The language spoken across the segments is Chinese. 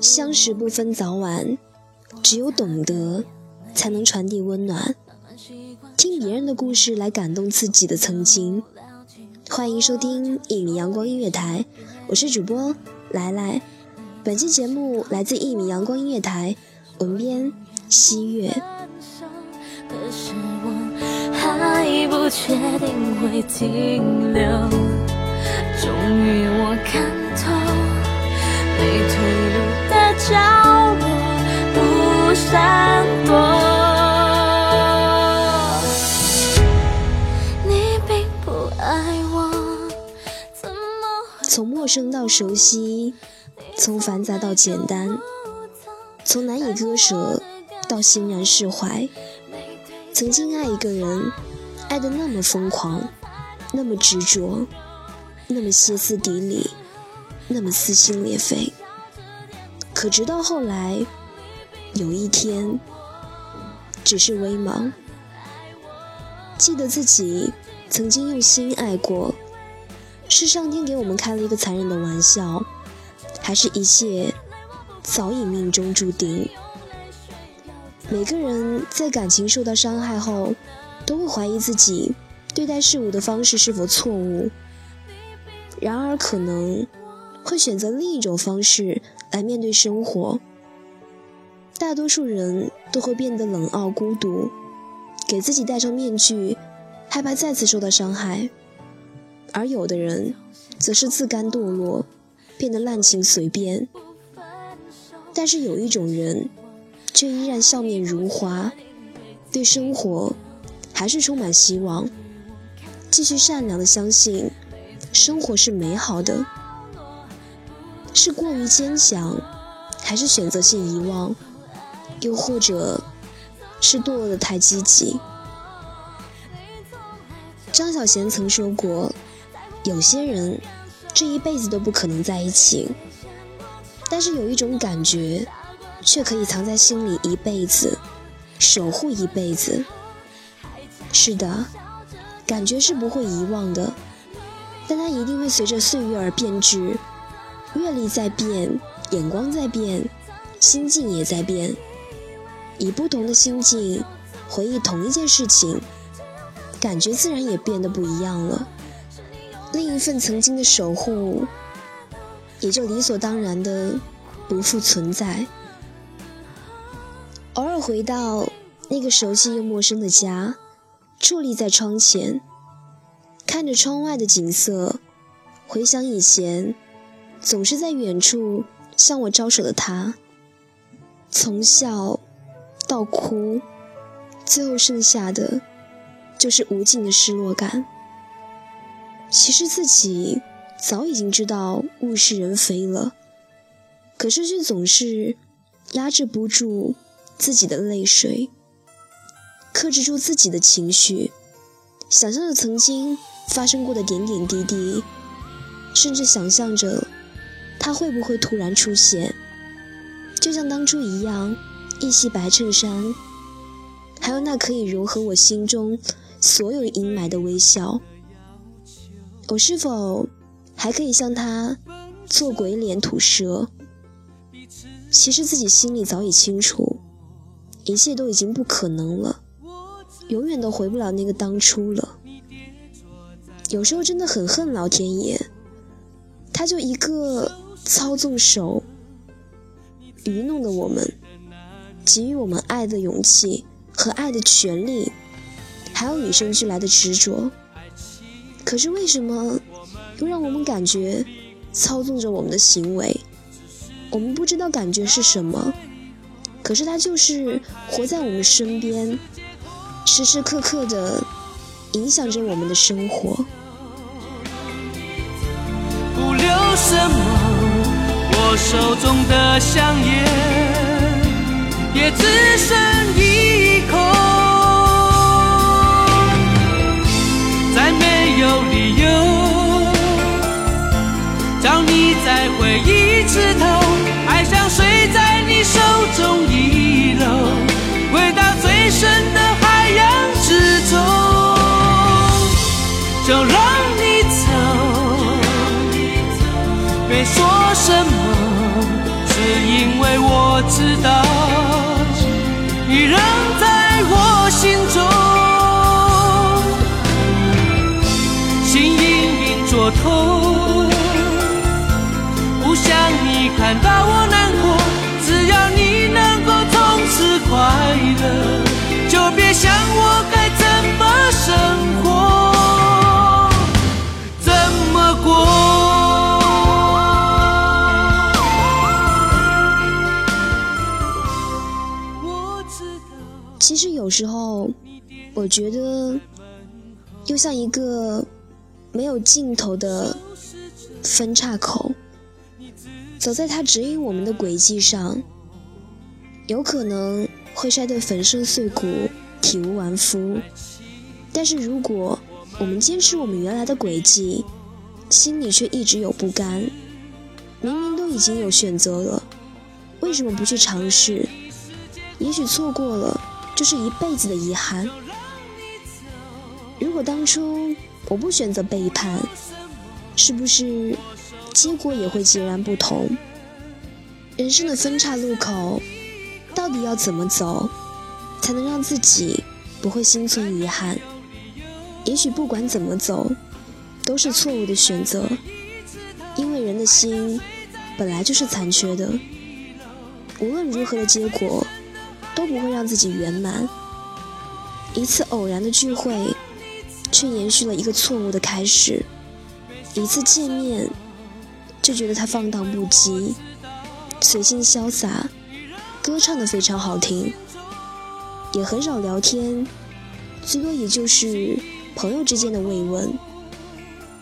相识不分早晚，只有懂得，才能传递温暖。听别人的故事来感动自己的曾经。欢迎收听一米阳光音乐台，我是主播来来。本期节目来自一米阳光音乐台，文编西月。可是我还不确定会停留终于我看没退路。角落不闪躲。你并不爱我，从陌生到熟悉，从繁杂到简单，从难以割舍到欣然释怀。曾经爱一个人，爱得那么疯狂，那么执着，那么歇斯底里，那么撕心裂肺。可直到后来，有一天，只是微茫，记得自己曾经用心爱过，是上天给我们开了一个残忍的玩笑，还是一切早已命中注定？每个人在感情受到伤害后，都会怀疑自己对待事物的方式是否错误，然而可能会选择另一种方式。来面对生活，大多数人都会变得冷傲孤独，给自己戴上面具，害怕再次受到伤害；而有的人，则是自甘堕落，变得滥情随便。但是有一种人，却依然笑面如花，对生活还是充满希望，继续善良的相信，生活是美好的。是过于坚强，还是选择性遗忘，又或者是堕落的太积极？张小娴曾说过：“有些人这一辈子都不可能在一起，但是有一种感觉，却可以藏在心里一辈子，守护一辈子。”是的，感觉是不会遗忘的，但它一定会随着岁月而变质。阅历在变，眼光在变，心境也在变。以不同的心境回忆同一件事情，感觉自然也变得不一样了。另一份曾经的守护，也就理所当然的不复存在。偶尔回到那个熟悉又陌生的家，伫立在窗前，看着窗外的景色，回想以前。总是在远处向我招手的他，从笑到哭，最后剩下的就是无尽的失落感。其实自己早已经知道物是人非了，可是却总是压制不住自己的泪水，克制住自己的情绪，想象着曾经发生过的点点滴滴，甚至想象着。他会不会突然出现？就像当初一样，一袭白衬衫，还有那可以融合我心中所有阴霾的微笑。我是否还可以向他做鬼脸吐舌？其实自己心里早已清楚，一切都已经不可能了，永远都回不了那个当初了。有时候真的很恨老天爷，他就一个操纵手，愚弄的我们，给予我们爱的勇气和爱的权利，还有与生俱来的执着。可是为什么又让我们感觉操纵着我们的行为？我们不知道感觉是什么，可是它就是活在我们身边，时时刻刻的影响着我们的生活。不留什么，我手中的香烟也只剩一口，再没有理由找你再回一次头。隐隐作痛。不想你看到我难过，只要你能够从此快乐，就别想我该怎么生活，怎么过。其实有时候，我觉得又像一个没有尽头的分岔口。走在他指引我们的轨迹上，有可能会摔得粉身碎骨、体无完肤。但是如果我们坚持我们原来的轨迹，心里却一直有不甘。明明都已经有选择了，为什么不去尝试？也许错过了，就是一辈子的遗憾。如果当初我不选择背叛，是不是？结果也会截然不同。人生的分岔路口，到底要怎么走，才能让自己不会心存遗憾？也许不管怎么走，都是错误的选择，因为人的心本来就是残缺的。无论如何的结果，都不会让自己圆满。一次偶然的聚会，却延续了一个错误的开始。一次见面。就觉得他放荡不羁，随性潇洒，歌唱的非常好听，也很少聊天，最多也就是朋友之间的慰问。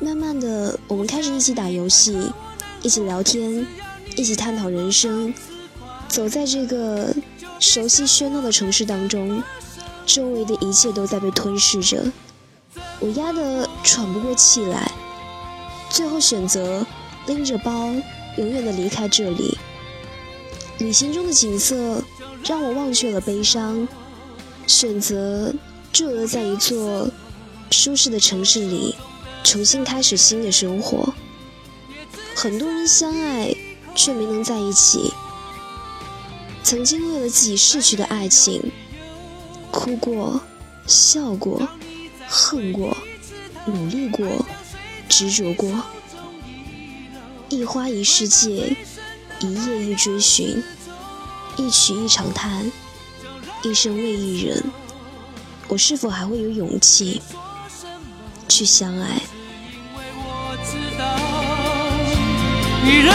慢慢的，我们开始一起打游戏，一起聊天，一起探讨人生。走在这个熟悉喧闹的城市当中，周围的一切都在被吞噬着，我压得喘不过气来，最后选择。拎着包，永远的离开这里。旅行中的景色让我忘却了悲伤，选择驻留在一座舒适的城市里，重新开始新的生活。很多人相爱却没能在一起，曾经为了自己逝去的爱情，哭过、笑过、恨过、努力过、执着过。一花一世界，一夜一追寻，一曲一长叹，一生为一人。我是否还会有勇气去相爱？你仍